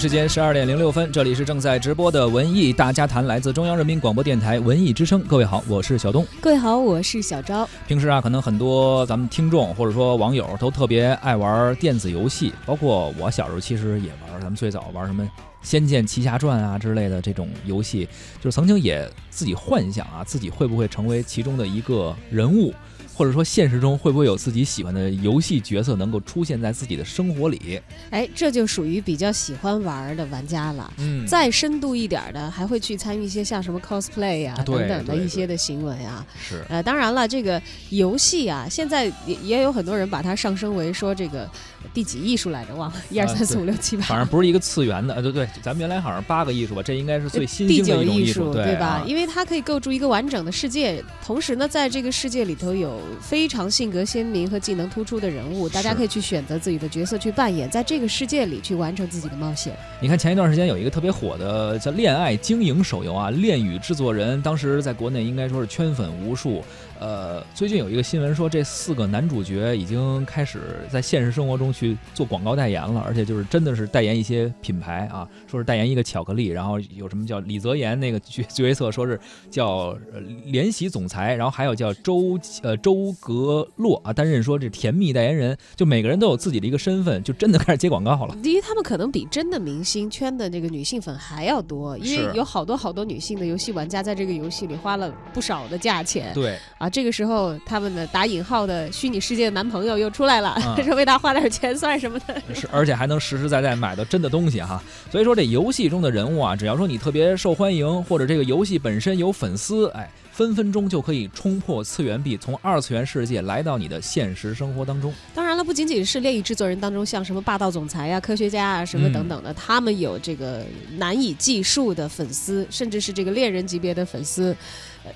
时间十二点零六分，这里是正在直播的文艺大家谈，来自中央人民广播电台文艺之声。各位好，我是小东。各位好，我是小昭。平时啊，可能很多咱们听众或者说网友都特别爱玩电子游戏，包括我小时候其实也玩。咱们最早玩什么《仙剑奇侠传》啊之类的这种游戏，就是曾经也自己幻想啊，自己会不会成为其中的一个人物。或者说，现实中会不会有自己喜欢的游戏角色能够出现在自己的生活里？哎，这就属于比较喜欢玩的玩家了。嗯，再深度一点的，还会去参与一些像什么 cosplay 啊等等的一些的行为啊。是。呃，当然了，这个游戏啊，现在也也有很多人把它上升为说这个第几艺术来着？忘了，一二三四五六七八。反正不是一个次元的。呃，对对，咱们原来好像八个艺术吧，这应该是最新兴的艺术，对吧？因为它可以构筑一个完整的世界，同时呢，在这个世界里头有非常性格鲜明和技能突出的人物，大家可以去选择自己的角色去扮演，在这个世界里去完成自己的冒险。你看前一段时间有一个特别火的叫《恋爱经营》手游啊，恋与制作人当时在国内应该说是圈粉无数。呃，最近有一个新闻说，这四个男主角已经开始在现实生活中去做广告代言了，而且就是真的是代言一些品牌啊，说是代言一个巧克力，然后有什么叫李泽言那个角角色说是叫联席总裁，然后还有叫周呃周格洛啊担任说这甜蜜代言人，就每个人都有自己的一个身份，就真的开始接广告了。第一他们可能比真的明星圈的这个女性粉还要多，因为有好多好多女性的游戏玩家在这个游戏里花了不少的价钱。对啊。这个时候，他们的打引号的虚拟世界的男朋友又出来了，说为他花点钱算什么的？是，而且还能实实在在买到真的东西哈。所以说，这游戏中的人物啊，只要说你特别受欢迎，或者这个游戏本身有粉丝，哎，分分钟就可以冲破次元壁，从二次元世界来到你的现实生活当中。当然了，不仅仅是恋与制作人当中，像什么霸道总裁呀、科学家啊什么等等的，他们有这个难以计数的粉丝，甚至是这个恋人级别的粉丝。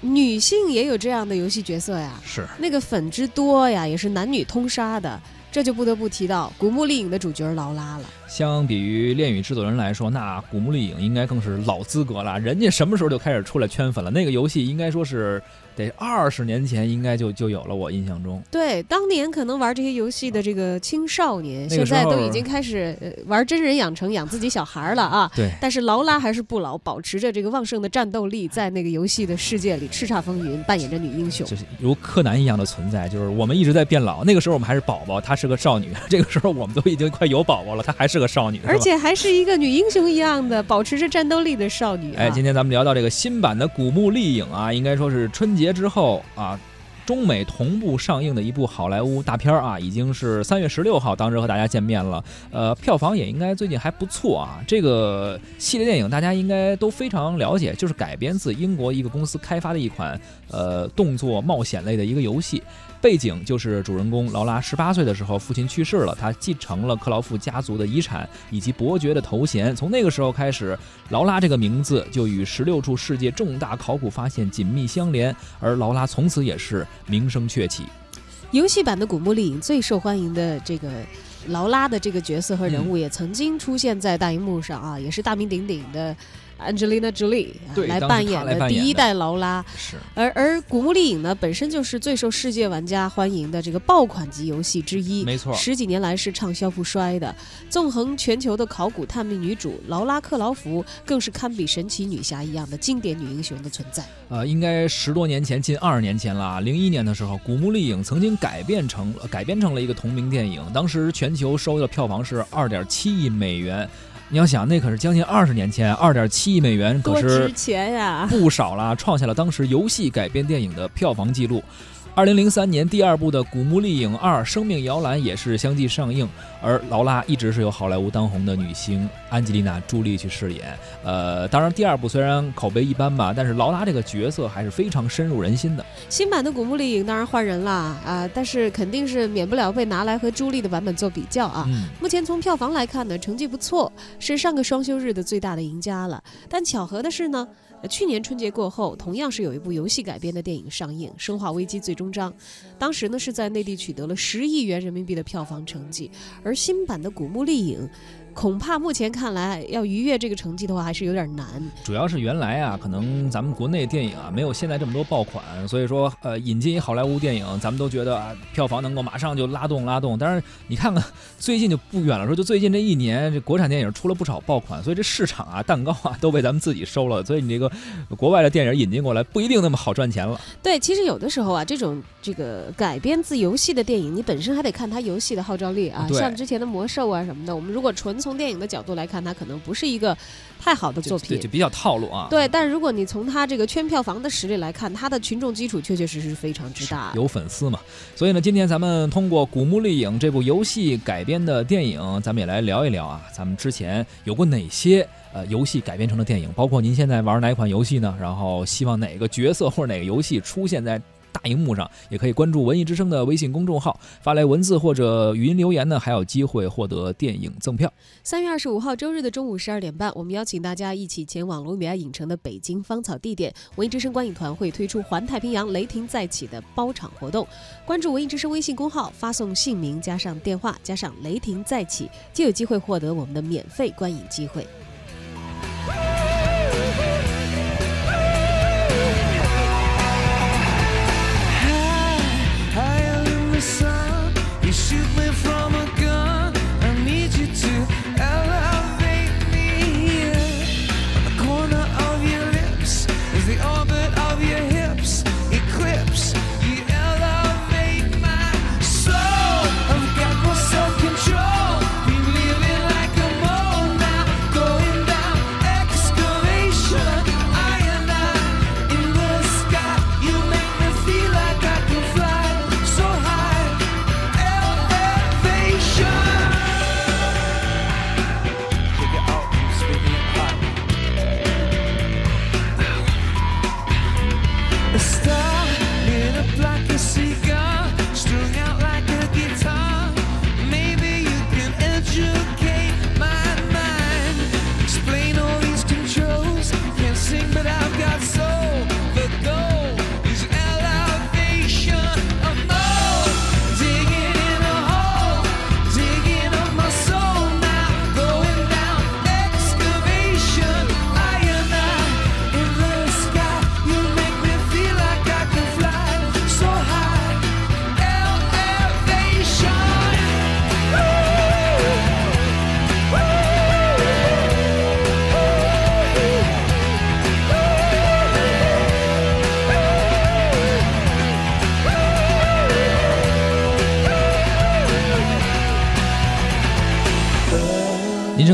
女性也有这样的游戏角色呀，是那个粉之多呀，也是男女通杀的。这就不得不提到《古墓丽影》的主角劳拉了。相比于《恋与制作人》来说，那《古墓丽影》应该更是老资格了。人家什么时候就开始出来圈粉了？那个游戏应该说是。得二十年前应该就就有了，我印象中。对，当年可能玩这些游戏的这个青少年，现在都已经开始玩真人养成，养自己小孩了啊。对。但是劳拉还是不老，保持着这个旺盛的战斗力，在那个游戏的世界里叱咤风云，扮演着女英雄，就是如柯南一样的存在。就是我们一直在变老，那个时候我们还是宝宝，她是个少女；这个时候我们都已经快有宝宝了，她还是个少女，而且还是一个女英雄一样的保持着战斗力的少女。哎，今天咱们聊到这个新版的《古墓丽影》啊，应该说是春节节之后啊。中美同步上映的一部好莱坞大片啊，已经是三月十六号当时和大家见面了。呃，票房也应该最近还不错啊。这个系列电影大家应该都非常了解，就是改编自英国一个公司开发的一款呃动作冒险类的一个游戏。背景就是主人公劳拉十八岁的时候，父亲去世了，他继承了克劳夫家族的遗产以及伯爵的头衔。从那个时候开始，劳拉这个名字就与十六处世界重大考古发现紧密相连，而劳拉从此也是名声鹊起。游戏版的《古墓丽影》最受欢迎的这个劳拉的这个角色和人物，也曾经出现在大荧幕上啊，也是大名鼎鼎的。Angelina Jolie 来扮演的第一代劳拉，是而而《古墓丽影》呢，本身就是最受世界玩家欢迎的这个爆款级游戏之一，没错，十几年来是畅销不衰的。纵横全球的考古探秘女主劳拉克劳福，更是堪比神奇女侠一样的经典女英雄的存在。呃，应该十多年前，近二十年前了。零一年的时候，《古墓丽影》曾经改变成改编成了一个同名电影，当时全球收的票房是二点七亿美元。你要想，那可是将近二十年前，二点七亿美元可是不少了，创下了当时游戏改编电影的票房纪录。二零零三年，第二部的《古墓丽影二：生命摇篮》也是相继上映，而劳拉一直是由好莱坞当红的女星安吉丽娜·朱莉去饰演。呃，当然，第二部虽然口碑一般吧，但是劳拉这个角色还是非常深入人心的。新版的《古墓丽影》当然换人了啊，但是肯定是免不了被拿来和朱莉的版本做比较啊。目前从票房来看呢，成绩不错，是上个双休日的最大的赢家了。但巧合的是呢。去年春节过后，同样是有一部游戏改编的电影上映，《生化危机：最终章》，当时呢是在内地取得了十亿元人民币的票房成绩，而新版的《古墓丽影》。恐怕目前看来要逾越这个成绩的话，还是有点难。主要是原来啊，可能咱们国内电影啊没有现在这么多爆款，所以说呃引进一好莱坞电影，咱们都觉得啊票房能够马上就拉动拉动。但是你看看最近就不远了，说就最近这一年，这国产电影出了不少爆款，所以这市场啊蛋糕啊都被咱们自己收了。所以你这个国外的电影引进过来不一定那么好赚钱了。对，其实有的时候啊，这种这个改编自游戏的电影，你本身还得看它游戏的号召力啊。像之前的魔兽啊什么的，我们如果纯从电影的角度来看，它可能不是一个太好的作品，就比较套路啊。对，但如果你从它这个圈票房的实力来看，它的群众基础确确实实是非常之大，有粉丝嘛。所以呢，今天咱们通过《古墓丽影》这部游戏改编的电影，咱们也来聊一聊啊，咱们之前有过哪些呃游戏改编成的电影？包括您现在玩哪一款游戏呢？然后希望哪个角色或者哪个游戏出现在？大荧幕上也可以关注文艺之声的微信公众号，发来文字或者语音留言呢，还有机会获得电影赠票。三月二十五号周日的中午十二点半，我们邀请大家一起前往卢米埃影城的北京芳草地点，文艺之声观影团会推出《环太平洋：雷霆再起》的包场活动。关注文艺之声微信公号，发送姓名加上电话加上“雷霆再起”，就有机会获得我们的免费观影机会。您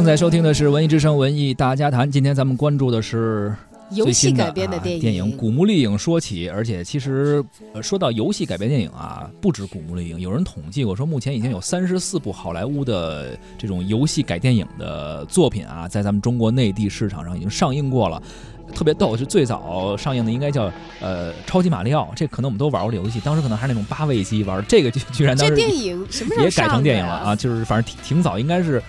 正在收听的是《文艺之声·文艺大家谈》，今天咱们关注的是游戏改编的电影。电影《古墓丽影》说起，而且其实说到游戏改编电影啊，不止《古墓丽影》，有人统计过说，目前已经有三十四部好莱坞的这种游戏改电影的作品啊，在咱们中国内地市场上已经上映过了。特别逗，是最早上映的应该叫呃《超级马里奥》，这可能我们都玩过这游戏，当时可能还是那种八位机玩，这个居然当时电影什么时候也改成电影了啊？就是反正挺挺早，应该是。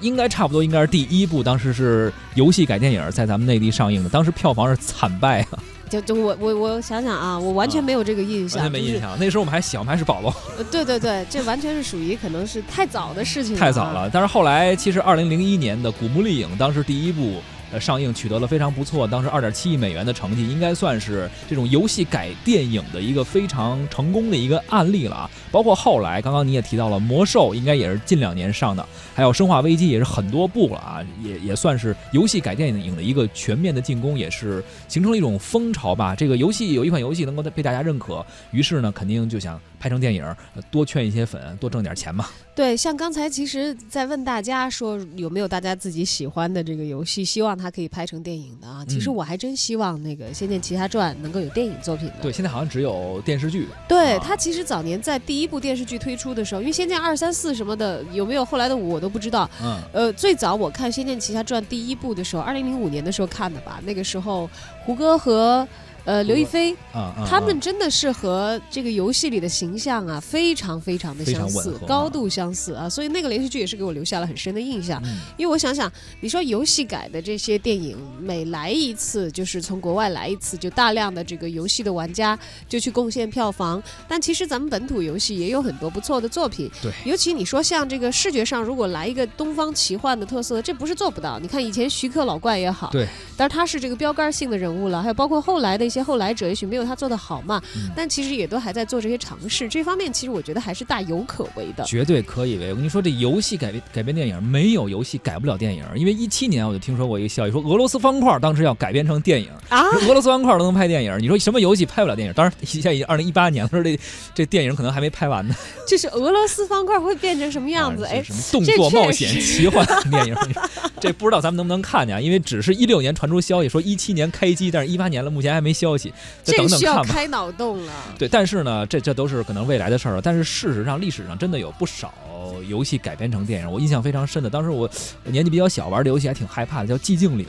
应该差不多，应该是第一部，当时是游戏改电影在咱们内地上映的，当时票房是惨败啊！就就我我我想想啊，我完全没有这个印象，完全没印象。那时候我们还小，我们还是宝宝。对对对，这完全是属于可能是太早的事情，太早了。但是后来，其实二零零一年的《古墓丽影》当时第一部。上映取得了非常不错，当时二点七亿美元的成绩，应该算是这种游戏改电影的一个非常成功的一个案例了啊！包括后来，刚刚你也提到了《魔兽》，应该也是近两年上的，还有《生化危机》也是很多部了啊，也也算是游戏改电影的一个全面的进攻，也是形成了一种风潮吧。这个游戏有一款游戏能够被大家认可，于是呢，肯定就想。拍成电影，多圈一些粉，多挣点钱嘛。对，像刚才其实，在问大家说有没有大家自己喜欢的这个游戏，希望它可以拍成电影的啊。其实我还真希望那个《仙剑奇侠传》能够有电影作品的。对，现在好像只有电视剧。对，它其实早年在第一部电视剧推出的时候，因为《仙剑二三四》什么的有没有后来的五我都不知道。嗯。呃，最早我看《仙剑奇侠传》第一部的时候，二零零五年的时候看的吧。那个时候，胡歌和。呃，刘亦菲啊，他们真的是和这个游戏里的形象啊，非常非常的相似，高度相似啊，所以那个连续剧也是给我留下了很深的印象。因为我想想，你说游戏改的这些电影，每来一次就是从国外来一次，就大量的这个游戏的玩家就去贡献票房。但其实咱们本土游戏也有很多不错的作品，对，尤其你说像这个视觉上，如果来一个东方奇幻的特色，这不是做不到。你看以前徐克老怪也好，对，但是他是这个标杆性的人物了，还有包括后来的一些后来者，也许没有他做的好嘛，但其实也都还在做这些尝试。这方面其实我觉得还是大有可为的，绝对可以为。我跟你说，这游戏改编改编电影没有游戏改不了电影，因为一七年我就听说过一个消息，说俄罗斯方块当时要改编成电影啊，俄罗斯方块都能拍电影，你说什么游戏拍不了电影？当然现在已经二零一八年了，说这这电影可能还没拍完呢。就是俄罗斯方块会变成什么样子？哎，什么动作冒险奇幻 电影？这不知道咱们能不能看见？因为只是一六年传出消息说一七年开机，但是一八年了，目前还没消息，再等等看吧。开脑洞了。对，但是呢，这这都是可能未来的事儿了。但是事实上，历史上真的有不少游戏改编成电影，我印象非常深的。当时我年纪比较小，玩的游戏还挺害怕的，叫《寂静岭》。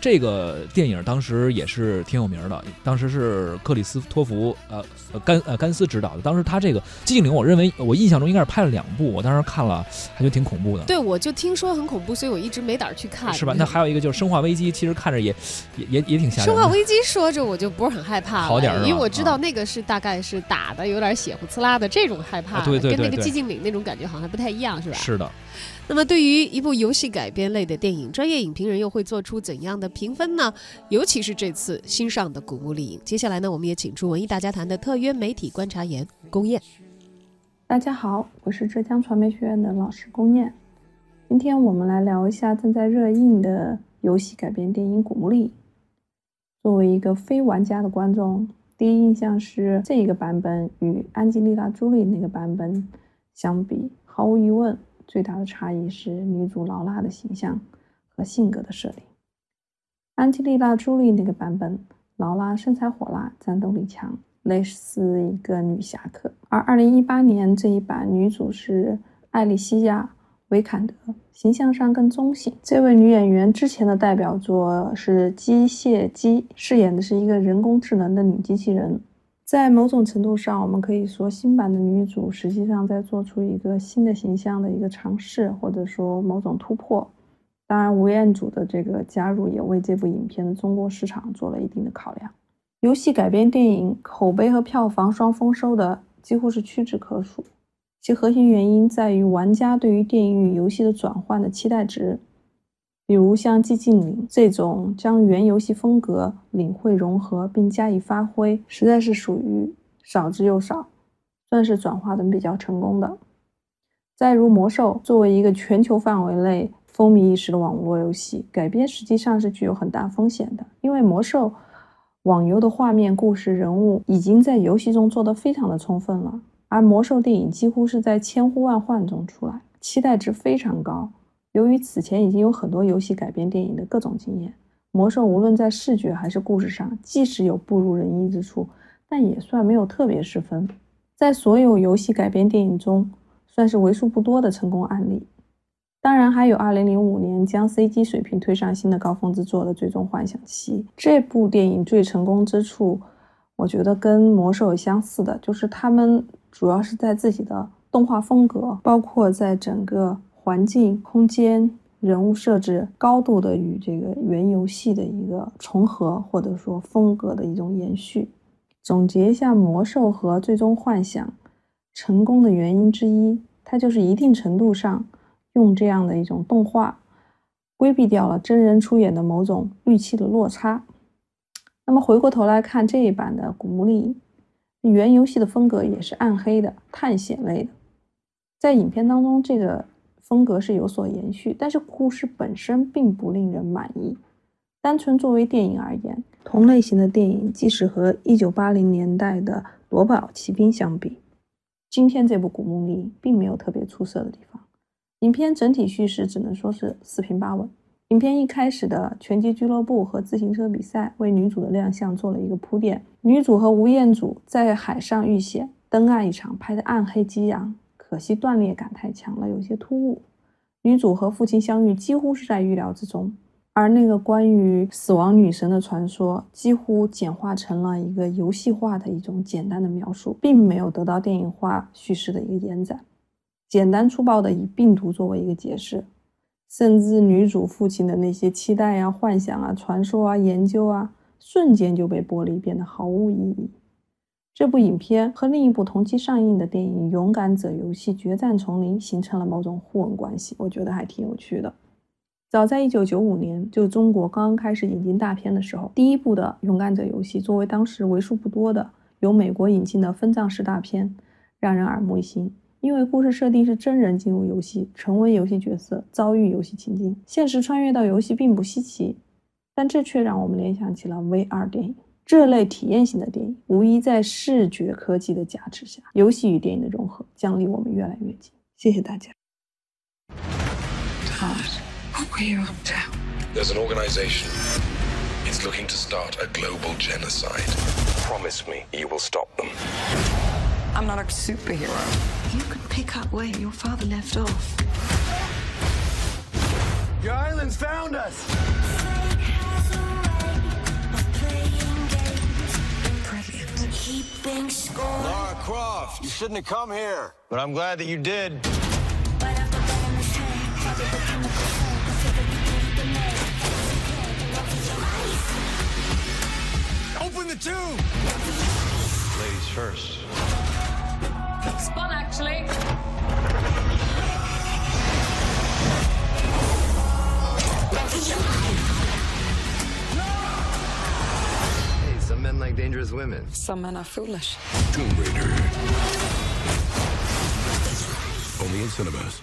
这个电影当时也是挺有名的，当时是克里斯托弗呃甘呃甘斯执导的。当时他这个《寂静岭》，我认为我印象中应该是拍了两部，我当时看了还觉得挺恐怖的。对，我就听说很恐怖，所以我一直没胆去看。是吧？那还有一个就是《生化危机》，其实看着也也也也挺吓人。生化危机说着我就不是很害怕，好点因为我知道那个是大概是打的有点血呼呲啦的这种害怕，对对对，跟那个《寂静岭》那种感觉好像还不太一样，是吧？是的。那么，对于一部游戏改编类的电影，专业影评人又会做出怎样的评分呢？尤其是这次新上的《古墓丽影》，接下来呢，我们也请出文艺大家谈的特约媒体观察员龚燕。大家好，我是浙江传媒学院的老师龚燕。今天我们来聊一下正在热映的游戏改编电影《古墓丽影》。作为一个非玩家的观众，第一印象是这一个版本与安吉丽娜·朱莉那个版本相比，毫无疑问。最大的差异是女主劳拉的形象和性格的设定。安吉丽娜·朱莉那个版本，劳拉身材火辣，战斗力强，类似一个女侠客；而2018年这一版，女主是艾莉西亚·维坎德，形象上更中性。这位女演员之前的代表作是《机械姬》，饰演的是一个人工智能的女机器人。在某种程度上，我们可以说新版的女主实际上在做出一个新的形象的一个尝试，或者说某种突破。当然，吴彦祖的这个加入也为这部影片的中国市场做了一定的考量。游戏改编电影口碑和票房双丰收的几乎是屈指可数，其核心原因在于玩家对于电影与游戏的转换的期待值。比如像《寂静岭》这种将原游戏风格领会融合并加以发挥，实在是属于少之又少，算是转化的比较成功的。再如《魔兽》，作为一个全球范围内风靡一时的网络游戏，改编实际上是具有很大风险的，因为《魔兽》网游的画面、故事、人物已经在游戏中做得非常的充分了，而《魔兽》电影几乎是在千呼万唤中出来，期待值非常高。由于此前已经有很多游戏改编电影的各种经验，《魔兽》无论在视觉还是故事上，即使有不如人意之处，但也算没有特别失分。在所有游戏改编电影中，算是为数不多的成功案例。当然，还有2005年将 CG 水平推上新的高峰之作的《最终幻想七》。这部电影最成功之处，我觉得跟《魔兽》相似的，就是他们主要是在自己的动画风格，包括在整个。环境、空间、人物设置高度的与这个原游戏的一个重合，或者说风格的一种延续。总结一下，《魔兽》和《最终幻想》成功的原因之一，它就是一定程度上用这样的一种动画，规避掉了真人出演的某种预期的落差。那么回过头来看这一版的《古墓丽影》，原游戏的风格也是暗黑的、探险类的，在影片当中这个。风格是有所延续，但是故事本身并不令人满意。单纯作为电影而言，同类型的电影，即使和1980年代的《夺宝奇兵》相比，今天这部《古墓丽影》并没有特别出色的地方。影片整体叙事只能说是四平八稳。影片一开始的拳击俱乐部和自行车比赛为女主的亮相做了一个铺垫。女主和吴彦祖在海上遇险，登岸一场，拍的暗黑激昂。可惜断裂感太强了，有些突兀。女主和父亲相遇几乎是在预料之中，而那个关于死亡女神的传说，几乎简化成了一个游戏化的一种简单的描述，并没有得到电影化叙事的一个延展，简单粗暴的以病毒作为一个解释，甚至女主父亲的那些期待啊、幻想啊、传说啊、研究啊，瞬间就被剥离，变得毫无意义。这部影片和另一部同期上映的电影《勇敢者游戏：决战丛林》形成了某种互文关系，我觉得还挺有趣的。早在一九九五年，就中国刚刚开始引进大片的时候，第一部的《勇敢者游戏》作为当时为数不多的由美国引进的分账式大片，让人耳目一新。因为故事设定是真人进入游戏，成为游戏角色，遭遇游戏情境，现实穿越到游戏并不稀奇，但这却让我们联想起了 VR 电影。这类体验型的电影，无疑在视觉科技的加持下，游戏与电影的融合将离我们越来越近。谢谢大家。What were you up to? There's an organization. It's looking to start a global genocide. Promise me you will stop them. I'm not a superhero. You can pick up where your father left off. Your island's found us! Brilliant. Lara Croft, you shouldn't have come here, but I'm glad that you did. Open the tube! Ladies first. Spun, actually. Hey, some men like dangerous women. Some men are foolish. Tomb Raider. Only in cinemas.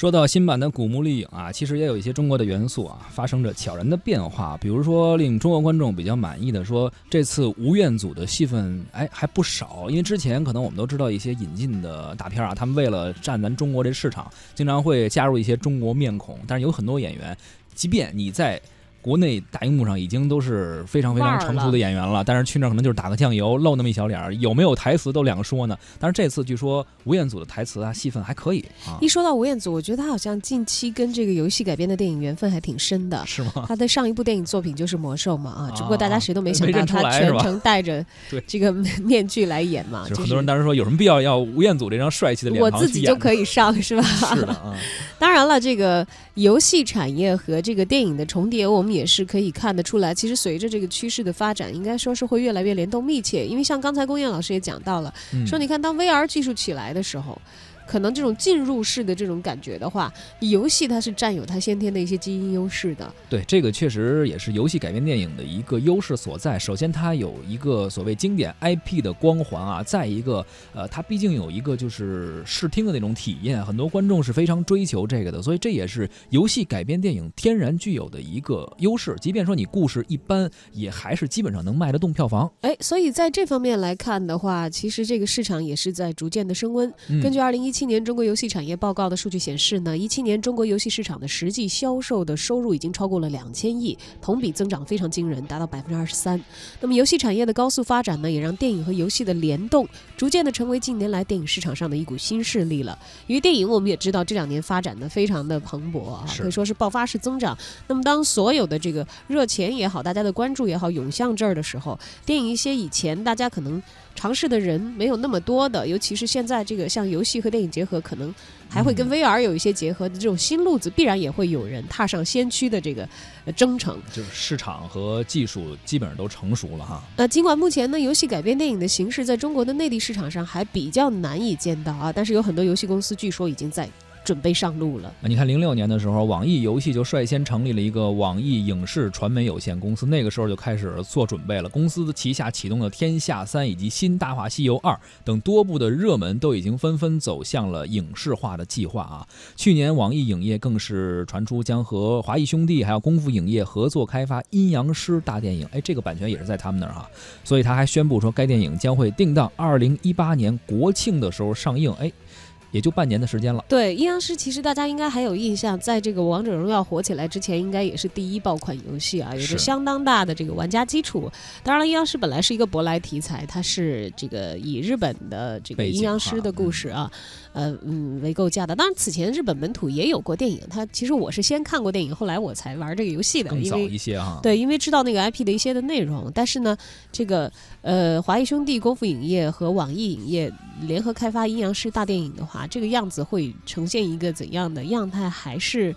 说到新版的《古墓丽影》啊，其实也有一些中国的元素啊，发生着悄然的变化。比如说，令中国观众比较满意的，说这次吴彦祖的戏份哎还不少。因为之前可能我们都知道一些引进的大片啊，他们为了占咱中国这市场，经常会加入一些中国面孔。但是有很多演员，即便你在。国内大荧幕上已经都是非常非常成熟的演员了，但是去那可能就是打个酱油，露那么一小脸儿，有没有台词都两说呢。但是这次据说吴彦祖的台词啊，戏份还可以啊。一说到吴彦祖，我觉得他好像近期跟这个游戏改编的电影缘分还挺深的，是吗？他的上一部电影作品就是《魔兽》嘛，啊，只不过大家谁都没想到他全程戴着 这个面具来演嘛。就很多人当时说，有什么必要要吴彦祖这张帅气的脸我自己就可以上，是吧？是的啊。当然了，这个游戏产业和这个电影的重叠，我们也是可以看。得出来，其实随着这个趋势的发展，应该说是会越来越联动密切。因为像刚才龚燕老师也讲到了，说你看当 VR 技术起来的时候。可能这种进入式的这种感觉的话，游戏它是占有它先天的一些基因优势的。对，这个确实也是游戏改编电影的一个优势所在。首先，它有一个所谓经典 IP 的光环啊；再一个，呃，它毕竟有一个就是视听的那种体验，很多观众是非常追求这个的。所以，这也是游戏改编电影天然具有的一个优势。即便说你故事一般，也还是基本上能卖得动票房。哎，所以在这方面来看的话，其实这个市场也是在逐渐的升温。根据二零一七。七年中国游戏产业报告的数据显示呢，一七年中国游戏市场的实际销售的收入已经超过了两千亿，同比增长非常惊人，达到百分之二十三。那么游戏产业的高速发展呢，也让电影和游戏的联动逐渐的成为近年来电影市场上的一股新势力了。因为电影我们也知道这两年发展的非常的蓬勃啊，可以说是爆发式增长。那么当所有的这个热钱也好，大家的关注也好涌向这儿的时候，电影一些以前大家可能。尝试的人没有那么多的，尤其是现在这个像游戏和电影结合，可能还会跟 VR 有一些结合的这种新路子，必然也会有人踏上先驱的这个征程。就是市场和技术基本上都成熟了哈。呃，尽管目前呢，游戏改编电影的形式在中国的内地市场上还比较难以见到啊，但是有很多游戏公司据说已经在。准备上路了。你看，零六年的时候，网易游戏就率先成立了一个网易影视传媒有限公司，那个时候就开始做准备了。公司旗下启动了《天下三》以及《新大话西游二》等多部的热门，都已经纷纷走向了影视化的计划啊。去年，网易影业更是传出将和华谊兄弟还有功夫影业合作开发《阴阳师》大电影，哎，这个版权也是在他们那儿哈。所以他还宣布说，该电影将会定档二零一八年国庆的时候上映。哎。也就半年的时间了。对，阴阳师其实大家应该还有印象，在这个王者荣耀火起来之前，应该也是第一爆款游戏啊，有着相当大的这个玩家基础。当然了，阴阳师本来是一个舶来题材，它是这个以日本的这个阴阳师的故事啊，呃嗯为构架的。当然，此前日本本土也有过电影，它其实我是先看过电影，后来我才玩这个游戏的，更早一些哈。对，因为知道那个 IP 的一些的内容，但是呢，这个呃华谊兄弟、功夫影业和网易影业联合开发阴阳师大电影的话，这个样子会呈现一个怎样的样态？还是？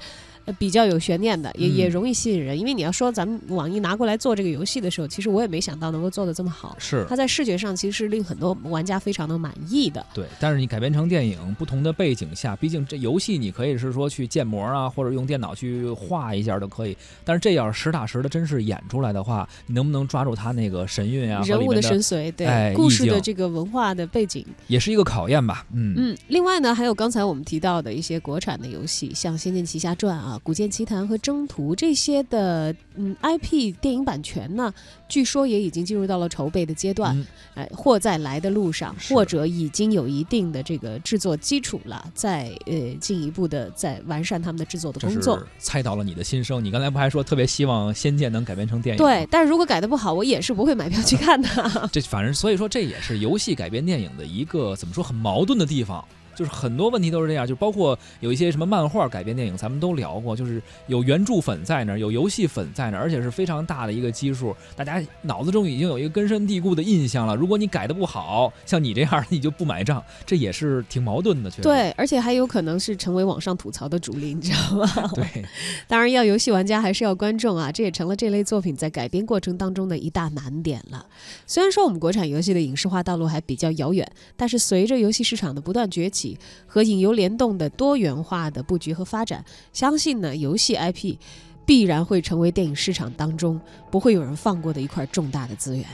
比较有悬念的，也也容易吸引人，因为你要说咱们网易拿过来做这个游戏的时候，其实我也没想到能够做的这么好。是，它在视觉上其实是令很多玩家非常的满意的。对，但是你改编成电影，不同的背景下，毕竟这游戏你可以是说去建模啊，或者用电脑去画一下都可以。但是这要是实打实的真是演出来的话，你能不能抓住它那个神韵啊？人物的神髓，对，故事的这个文化的背景，也是一个考验吧。嗯嗯。另外呢，还有刚才我们提到的一些国产的游戏，像《仙剑奇侠传》啊，《古剑奇谭》和。征途这些的嗯 IP 电影版权呢，据说也已经进入到了筹备的阶段，哎，或在来的路上，或者已经有一定的这个制作基础了，在呃进一步的在完善他们的制作的工作。猜到了你的心声，你刚才不还说特别希望《仙剑》能改编成电影？对，但是如果改的不好，我也是不会买票去看的。这反正所以说这也是游戏改编电影的一个怎么说很矛盾的地方。就是很多问题都是这样，就包括有一些什么漫画改编电影，咱们都聊过，就是有原著粉在那儿，有游戏粉在那儿，而且是非常大的一个基数，大家脑子中已经有一个根深蒂固的印象了。如果你改的不好，像你这样，你就不买账，这也是挺矛盾的。确实，对，而且还有可能是成为网上吐槽的主力，你知道吗？对，当然要游戏玩家还是要观众啊，这也成了这类作品在改编过程当中的一大难点了。虽然说我们国产游戏的影视化道路还比较遥远，但是随着游戏市场的不断崛起。和影游联动的多元化的布局和发展，相信呢，游戏 IP 必然会成为电影市场当中不会有人放过的一块重大的资源。